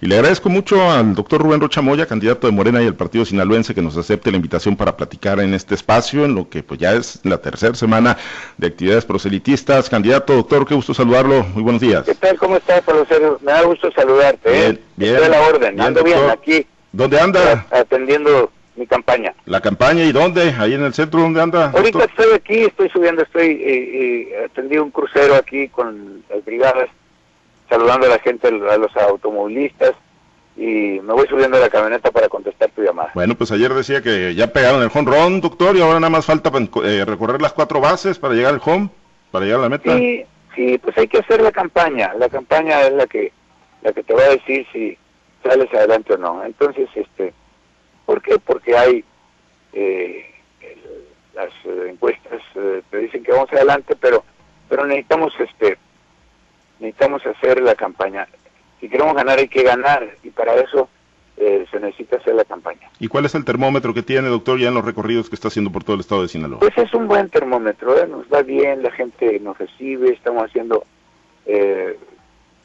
Y le agradezco mucho al doctor Rubén Rocha Moya, candidato de Morena y el Partido Sinaloense, que nos acepte la invitación para platicar en este espacio, en lo que pues ya es la tercera semana de actividades proselitistas. Candidato, doctor, qué gusto saludarlo. Muy buenos días. ¿Qué tal? ¿Cómo estás, profesor? Me da gusto saludarte. ¿eh? Bien, bien. Estoy a la orden. Ando bien aquí. ¿Dónde anda? Atendiendo mi campaña. ¿La campaña y dónde? ¿Ahí en el centro? ¿Dónde anda? Ahorita estoy aquí, estoy subiendo, estoy eh, eh, atendí un crucero aquí con las brigadas, saludando a la gente, a los automovilistas y me voy subiendo a la camioneta para contestar tu llamada. Bueno, pues ayer decía que ya pegaron el home run, doctor, y ahora nada más falta eh, recorrer las cuatro bases para llegar al home, para llegar a la meta. Sí, sí, pues hay que hacer la campaña. La campaña es la que la que te va a decir si sales adelante o no. Entonces, este, ¿por qué? Porque hay eh, las eh, encuestas eh, te dicen que vamos adelante, pero pero necesitamos este necesitamos hacer la campaña si queremos ganar hay que ganar y para eso eh, se necesita hacer la campaña. ¿Y cuál es el termómetro que tiene, doctor, ya en los recorridos que está haciendo por todo el estado de Sinaloa? Pues es un buen termómetro, ¿eh? nos va bien, la gente nos recibe, estamos haciendo eh,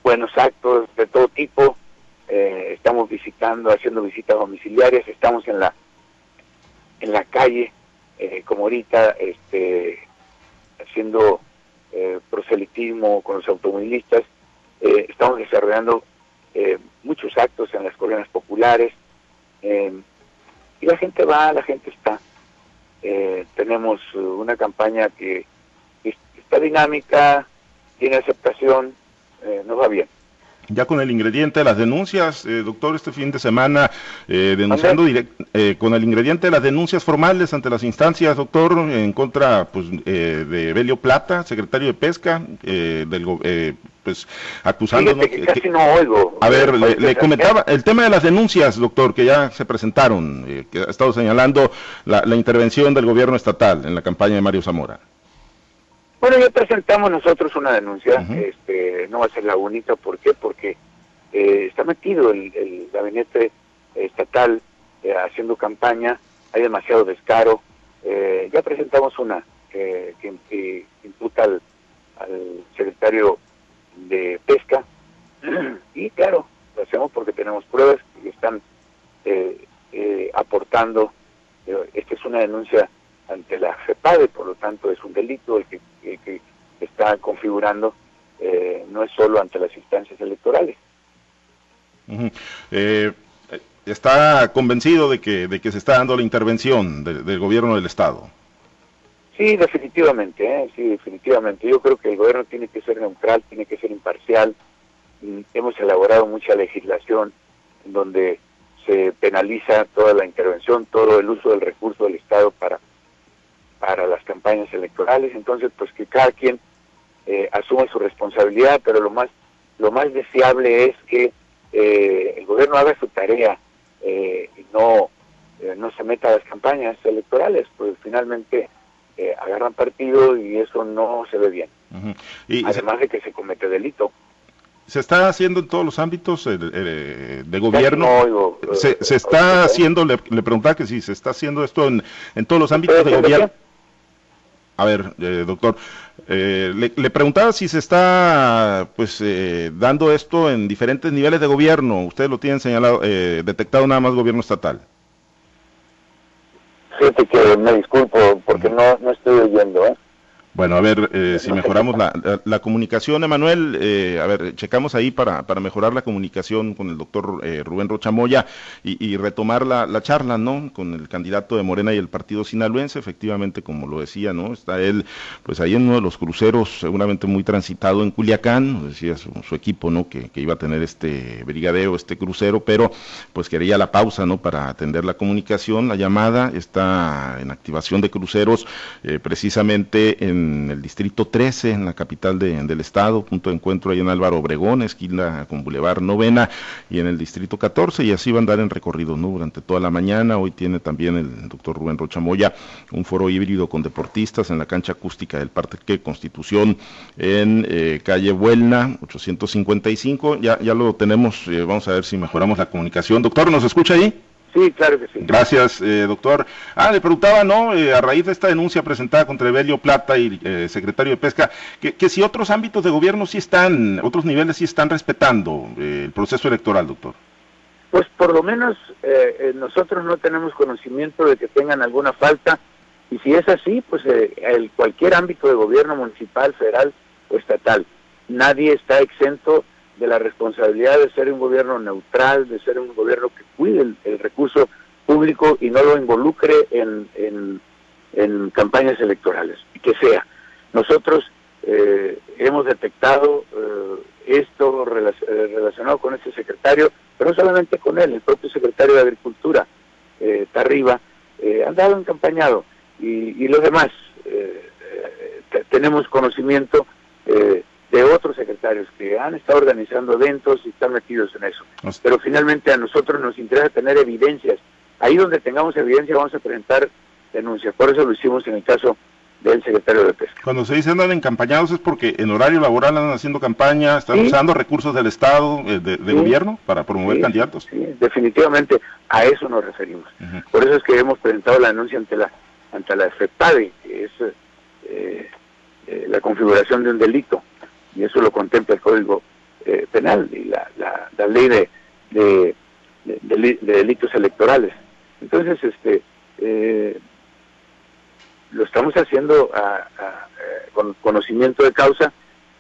buenos actos de todo tipo, estamos visitando, haciendo visitas domiciliarias, estamos en la en la calle, como ahorita, este, haciendo proselitismo con los automovilistas eh, estamos desarrollando eh, muchos actos en las colonias populares eh, y la gente va, la gente está. tenemos una campaña que está dinámica, tiene aceptación, nos va bien ya con el ingrediente de las denuncias, eh, doctor, este fin de semana, eh, denunciando eh, con el ingrediente de las denuncias formales ante las instancias, doctor, en contra pues, de Belio Plata, secretario de Pesca, del, pues acusando... Que, casi no oigo. A ver, le, comentaba el tema de las denuncias, doctor, que ya se presentaron, que ha estado señalando la, la intervención del gobierno estatal en la campaña de Mario Zamora. Bueno, ya presentamos nosotros una denuncia, este, no va a ser la única, ¿por qué? Porque eh, está metido el, gabinete estatal eh, haciendo campaña, hay demasiado descaro, eh, ya presentamos una que, imputa al, secretario de Pesca, y claro, lo hacemos porque tenemos pruebas que están aportando, esta es una denuncia ante la FEPADE, por lo tanto es un delito el que, está configurando, eh, no es solo ante las instancias electorales. Eh, ¿Está convencido de que, de que se está dando la intervención del gobierno del Estado? Sí, definitivamente, ¿eh? sí, definitivamente. Yo creo que el gobierno tiene que ser neutral, tiene que ser imparcial. Mm, hemos elaborado mucha legislación en donde se penaliza toda la intervención, todo el uso del recurso del Estado para para las campañas electorales, entonces pues que cada quien eh, asuma su responsabilidad, pero lo más lo más deseable es que eh, el gobierno haga su tarea eh, y no no se meta a las campañas electorales, pues finalmente agarran partido y eso no se ve bien. y Además de que se comete delito. ¿Se está haciendo en todos los ámbitos de gobierno? se, se, está haciendo, le, preguntaba que si se está haciendo esto en, en todos los ámbitos de gobierno. A ver, eh, doctor, eh, le, preguntaba si se está pues eh, dando esto en diferentes niveles de gobierno. Ustedes lo tienen señalado, detectado nada más gobierno estatal. Fíjate que me disculpo porque no, no estoy oyendo, ¿eh? Bueno, a ver eh, si mejoramos la, la, comunicación, Emanuel. Eh, a ver, checamos ahí para, para mejorar la comunicación con el doctor eh, Rubén Rochamoya y, retomar la, la, charla, ¿no? Con el candidato de Morena y el partido sinaloense. Efectivamente, como lo decía, ¿no? Está él, pues ahí en uno de los cruceros, seguramente muy transitado en Culiacán, decía su, su equipo, ¿no? Que, que, iba a tener este brigadeo, este crucero, pero pues quería la pausa, ¿no? Para atender la comunicación, la llamada. Está en activación de cruceros, precisamente en en el distrito 13, en la capital del estado, punto de encuentro ahí en Álvaro Obregón, esquina con Boulevard Novena, y en el distrito 14, y así va a andar en recorrido ¿no? durante toda la mañana. Hoy tiene también el doctor Rubén Rochamoya un foro híbrido con deportistas en la cancha acústica del Parque Constitución en eh, calle Buelna, 855. Ya, ya lo tenemos, eh, vamos a ver si mejoramos la comunicación. Doctor, ¿nos escucha ahí? Sí, claro que sí. Gracias, eh, doctor. Ah, le preguntaba, ¿no? Eh, a raíz de esta denuncia presentada contra Evelio Plata y eh, secretario de Pesca, que, que, si otros ámbitos de gobierno sí están, otros niveles sí están respetando el proceso electoral, doctor. Pues por lo menos nosotros no tenemos conocimiento de que tengan alguna falta y si es así, pues el, cualquier ámbito de gobierno municipal, federal o estatal, nadie está exento de la responsabilidad de ser un gobierno neutral, de ser un gobierno que cuide el, recurso público y no lo involucre en, en, campañas electorales, y que sea. Nosotros eh, hemos detectado eh, esto eh, relacionado con este secretario, pero no solamente con él, el propio secretario de Agricultura, eh, Tarriba, eh, han dado encampañado y, y los demás. tenemos conocimiento que han estado organizando eventos y están metidos en eso. Pero finalmente a nosotros nos interesa tener evidencias. Ahí donde tengamos evidencia vamos a presentar denuncias. Por eso lo hicimos en el caso del secretario de Pesca. Cuando se dice andan encampañados es porque en horario laboral andan haciendo campaña, están usando recursos del Estado, eh, de, gobierno, para promover candidatos. Sí, definitivamente a eso nos referimos. Por eso es que hemos presentado la denuncia ante la ante la FEPADE, que es eh, eh, la configuración de un delito y eso lo contempla el Código eh, Penal y la, la, ley de, de, delitos electorales. Entonces, este, eh, lo estamos haciendo eh, con conocimiento de causa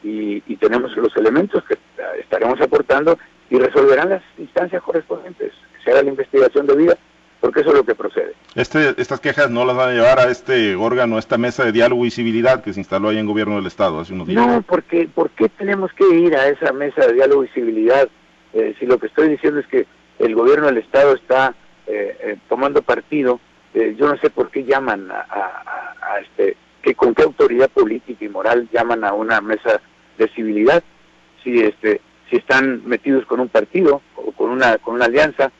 y, tenemos los elementos que estaremos aportando y resolverán las instancias correspondientes. Se haga la investigación debida porque eso es lo que procede. Este, estas quejas no las van a llevar a este órgano, a esta mesa de diálogo y civilidad que se instaló ahí en gobierno del Estado hace unos días. No, porque ¿por qué tenemos que ir a esa mesa de diálogo y civilidad eh, si lo que estoy diciendo es que el gobierno del Estado está eh, eh, tomando partido? yo no sé por qué llaman a, este, que con qué autoridad política y moral llaman a una mesa de civilidad si este si están metidos con un partido o con una con una alianza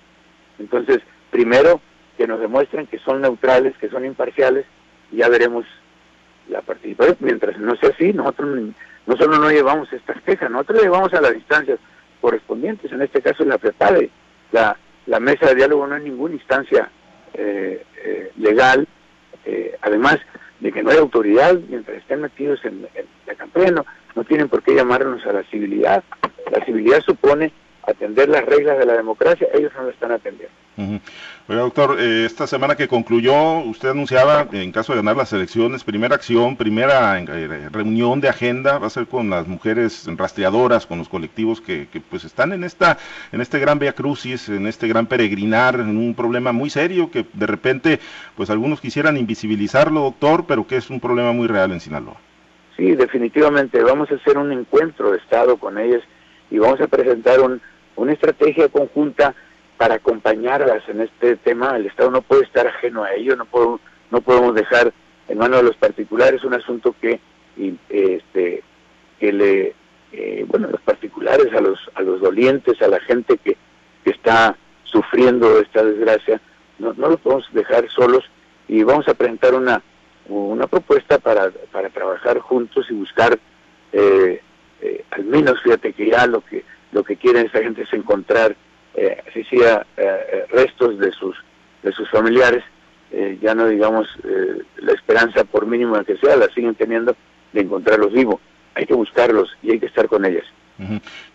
entonces primero que nos demuestren que son neutrales, que son imparciales, y ya veremos la participación. Mientras no sea así, nosotros no no llevamos estas quejas, nosotros llevamos a las instancias correspondientes, en este caso la FEPADE. La, mesa de diálogo no es ninguna instancia eh, eh, legal, eh, además de que no hay autoridad mientras estén metidos en, la campaña, no, no tienen por qué llamarnos a la civilidad. La civilidad supone atender las reglas de la democracia, ellos no lo están atendiendo. Oiga, doctor, eh, esta semana que concluyó, usted anunciaba, en caso de ganar las elecciones, primera acción, primera eh, reunión de agenda, va a ser con las mujeres rastreadoras, con los colectivos que, pues están en esta, en este gran via crucis, en este gran peregrinar, en un problema muy serio que de repente, pues algunos quisieran invisibilizarlo, doctor, pero que es un problema muy real en Sinaloa. Sí, definitivamente, vamos a hacer un encuentro de Estado con ellas y vamos a presentar un, una estrategia conjunta para acompañarlas en este tema. El Estado no puede estar ajeno a ello, no, podemos, no podemos dejar en manos de los particulares un asunto que, este, que le, eh, bueno, los particulares, a los, a los dolientes, a la gente que, está sufriendo esta desgracia, no, no lo podemos dejar solos y vamos a presentar una, una propuesta para, para trabajar juntos y buscar, eh, eh, al menos fíjate que ya lo que, lo que quiere esta gente es encontrar eh, sea eh, eh, restos de sus de sus familiares eh, ya no digamos la esperanza por mínima que sea la siguen teniendo de encontrarlos vivos hay que buscarlos y hay que estar con ellas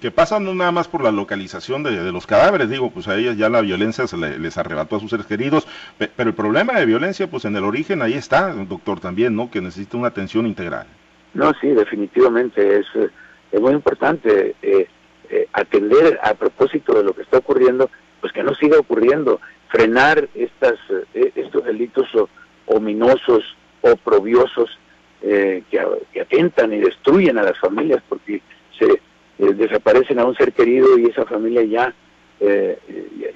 que pasa no nada más por la localización de, de, los cadáveres, digo, pues a ellas ya la violencia se les arrebató a sus seres queridos, pero el problema de violencia, pues en el origen ahí está, doctor, también, ¿no? Que necesita una atención integral. No, sí, definitivamente, es, es muy importante. Eh, eh, a propósito de lo que está ocurriendo, pues que no siga ocurriendo, frenar estas, eh, estos delitos ominosos, oprobiosos, eh, que, atentan y destruyen a las familias porque se desaparecen a un ser querido y esa familia ya,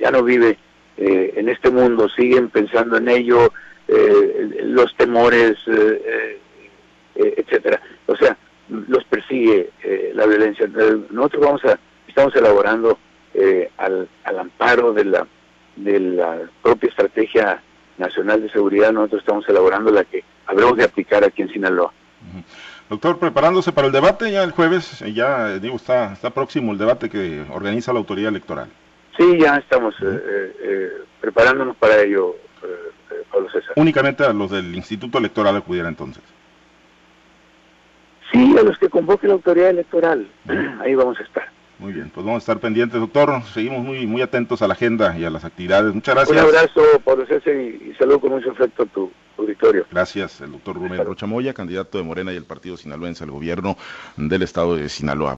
ya no vive en este mundo, siguen pensando en ello, los temores, etcétera. O sea, los persigue eh, la violencia. Nosotros vamos a, estamos elaborando eh, al, al, amparo de la, de la propia estrategia nacional de seguridad, nosotros estamos elaborando la que habremos de aplicar aquí en Sinaloa. Doctor, preparándose para el debate ya el jueves, ya digo, está, está próximo el debate que organiza la autoridad electoral. Sí, ya estamos preparándonos para ello, Pablo César. Únicamente a los del Instituto Electoral acudiera entonces. Sí, a los que convoque la autoridad electoral. Ahí vamos a estar. Muy bien, pues vamos a estar pendientes, doctor. Seguimos muy muy atentos a la agenda y a las actividades. Muchas gracias. Un abrazo, Pablo César, y, saludo con mucho afecto a tu auditorio. Gracias, el doctor Rubén Rochamoya, candidato de Morena y el Partido Sinaloense al gobierno del estado de Sinaloa.